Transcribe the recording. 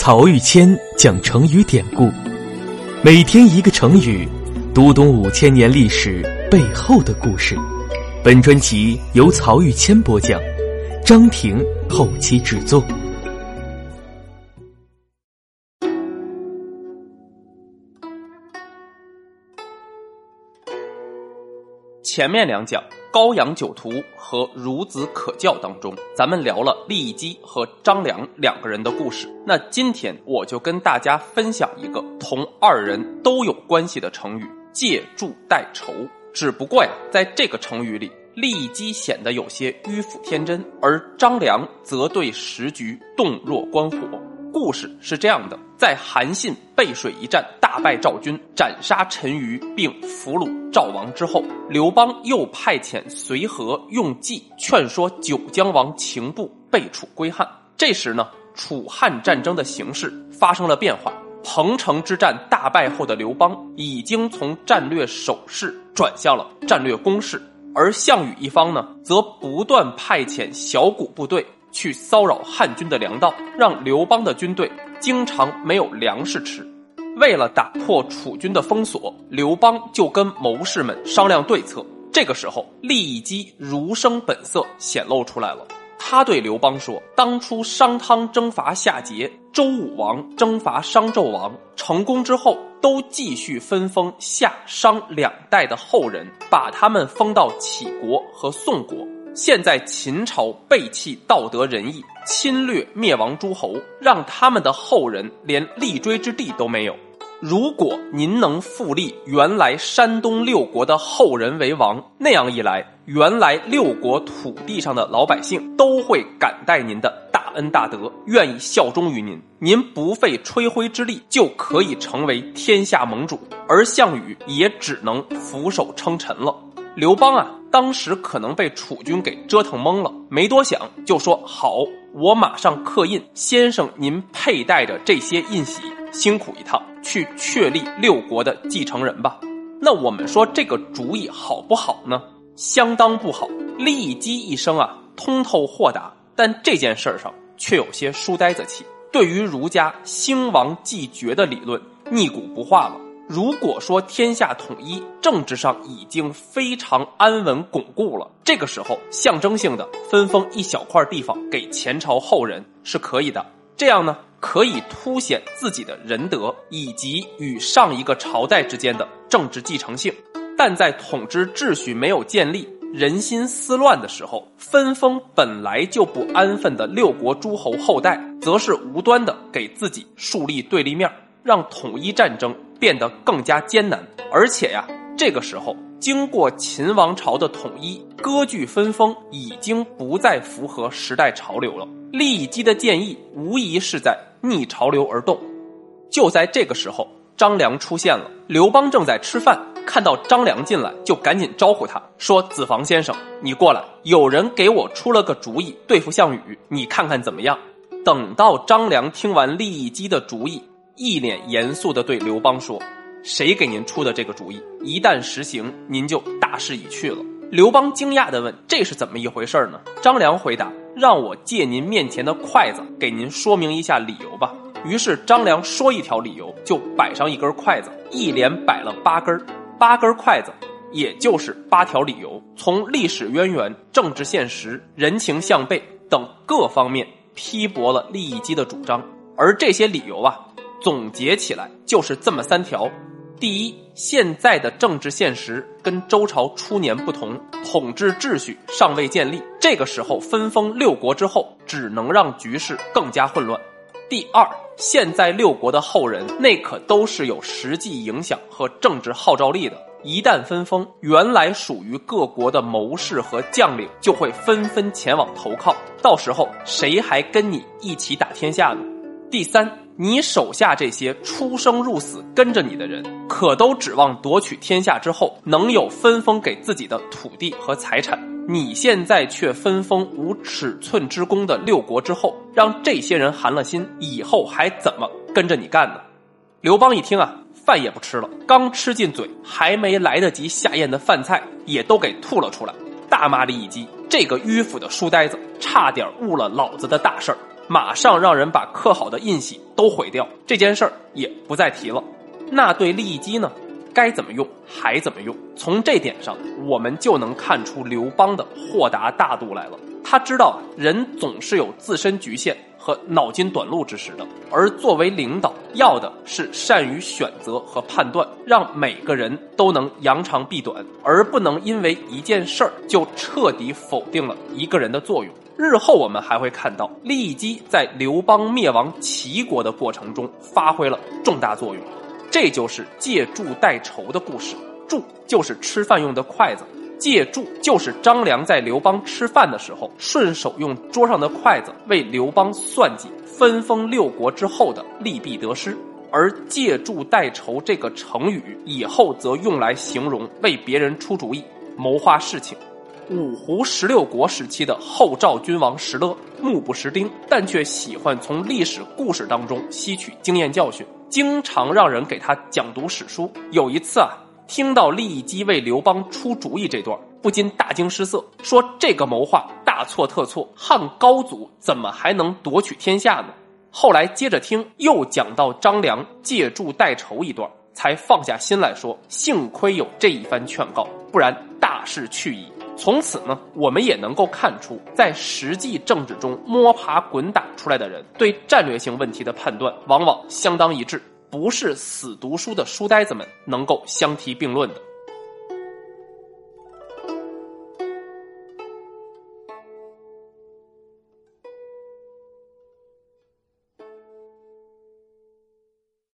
曹玉谦讲成语典故，每天一个成语，读懂五千年历史背后的故事。本专辑由曹玉谦播讲，张婷后期制作。前面两讲《高阳酒徒》和《孺子可教》当中，咱们聊了利基和张良两个人的故事。那今天我就跟大家分享一个同二人都有关系的成语“借助代仇”。只不过呀，在这个成语里，利基显得有些迂腐天真，而张良则对时局洞若观火。故事是这样的：在韩信背水一战大败赵军，斩杀陈馀，并俘虏赵王之后，刘邦又派遣随和用计劝说九江王秦布被楚归汉。这时呢，楚汉战争的形势发生了变化。彭城之战大败后的刘邦，已经从战略守势转向了战略攻势，而项羽一方呢，则不断派遣小股部队。去骚扰汉军的粮道，让刘邦的军队经常没有粮食吃。为了打破楚军的封锁，刘邦就跟谋士们商量对策。这个时候，利益基儒生本色显露出来了。他对刘邦说：“当初商汤征伐夏桀，周武王征伐商纣王，成功之后，都继续分封夏、商两代的后人，把他们封到杞国和宋国。”现在秦朝背弃道德仁义，侵略灭亡诸侯，让他们的后人连立锥之地都没有。如果您能复立原来山东六国的后人为王，那样一来，原来六国土地上的老百姓都会感戴您的大恩大德，愿意效忠于您。您不费吹灰之力就可以成为天下盟主，而项羽也只能俯首称臣了。刘邦啊，当时可能被楚军给折腾懵了，没多想就说：“好，我马上刻印，先生您佩戴着这些印玺，辛苦一趟，去确立六国的继承人吧。”那我们说这个主意好不好呢？相当不好。利基一生啊，通透豁达，但这件事儿上却有些书呆子气，对于儒家兴亡继绝的理论逆古不化了。如果说天下统一，政治上已经非常安稳巩固了，这个时候象征性的分封一小块地方给前朝后人是可以的。这样呢，可以凸显自己的仁德以及与上一个朝代之间的政治继承性。但在统治秩序没有建立、人心思乱的时候，分封本来就不安分的六国诸侯后代，则是无端的给自己树立对立面，让统一战争。变得更加艰难，而且呀，这个时候经过秦王朝的统一，割据分封已经不再符合时代潮流了。利基的建议无疑是在逆潮流而动。就在这个时候，张良出现了。刘邦正在吃饭，看到张良进来，就赶紧招呼他说：“子房先生，你过来，有人给我出了个主意，对付项羽，你看看怎么样？”等到张良听完利益基的主意。一脸严肃地对刘邦说：“谁给您出的这个主意？一旦实行，您就大势已去了。”刘邦惊讶地问：“这是怎么一回事呢？”张良回答：“让我借您面前的筷子，给您说明一下理由吧。”于是张良说一条理由，就摆上一根筷子，一连摆了八根八根筷子，也就是八条理由，从历史渊源、政治现实、人情向背等各方面批驳了利益基的主张。而这些理由啊。总结起来就是这么三条：第一，现在的政治现实跟周朝初年不同，统治秩序尚未建立，这个时候分封六国之后，只能让局势更加混乱；第二，现在六国的后人那可都是有实际影响和政治号召力的，一旦分封，原来属于各国的谋士和将领就会纷纷前往投靠，到时候谁还跟你一起打天下呢？第三。你手下这些出生入死跟着你的人，可都指望夺取天下之后能有分封给自己的土地和财产。你现在却分封无尺寸之功的六国之后，让这些人寒了心，以后还怎么跟着你干呢？刘邦一听啊，饭也不吃了，刚吃进嘴，还没来得及下咽的饭菜也都给吐了出来，大骂了一基这个迂腐的书呆子，差点误了老子的大事儿。马上让人把刻好的印玺都毁掉，这件事儿也不再提了。那对利益机呢？该怎么用还怎么用？从这点上，我们就能看出刘邦的豁达大度来了。他知道人总是有自身局限和脑筋短路之时的，而作为领导，要的是善于选择和判断，让每个人都能扬长避短，而不能因为一件事儿就彻底否定了一个人的作用。日后我们还会看到，利基在刘邦灭亡齐国的过程中发挥了重大作用。这就是借箸代仇的故事。箸就是吃饭用的筷子，借箸就是张良在刘邦吃饭的时候，顺手用桌上的筷子为刘邦算计分封六国之后的利弊得失。而借箸代仇这个成语以后则用来形容为别人出主意、谋划事情。五胡十六国时期的后赵君王石勒目不识丁，但却喜欢从历史故事当中吸取经验教训。经常让人给他讲读史书。有一次啊，听到利益基为刘邦出主意这段，不禁大惊失色，说这个谋划大错特错，汉高祖怎么还能夺取天下呢？后来接着听，又讲到张良借助代仇一段，才放下心来说，幸亏有这一番劝告，不然大势去矣。从此呢，我们也能够看出，在实际政治中摸爬滚打出来的人，对战略性问题的判断往往相当一致，不是死读书的书呆子们能够相提并论的。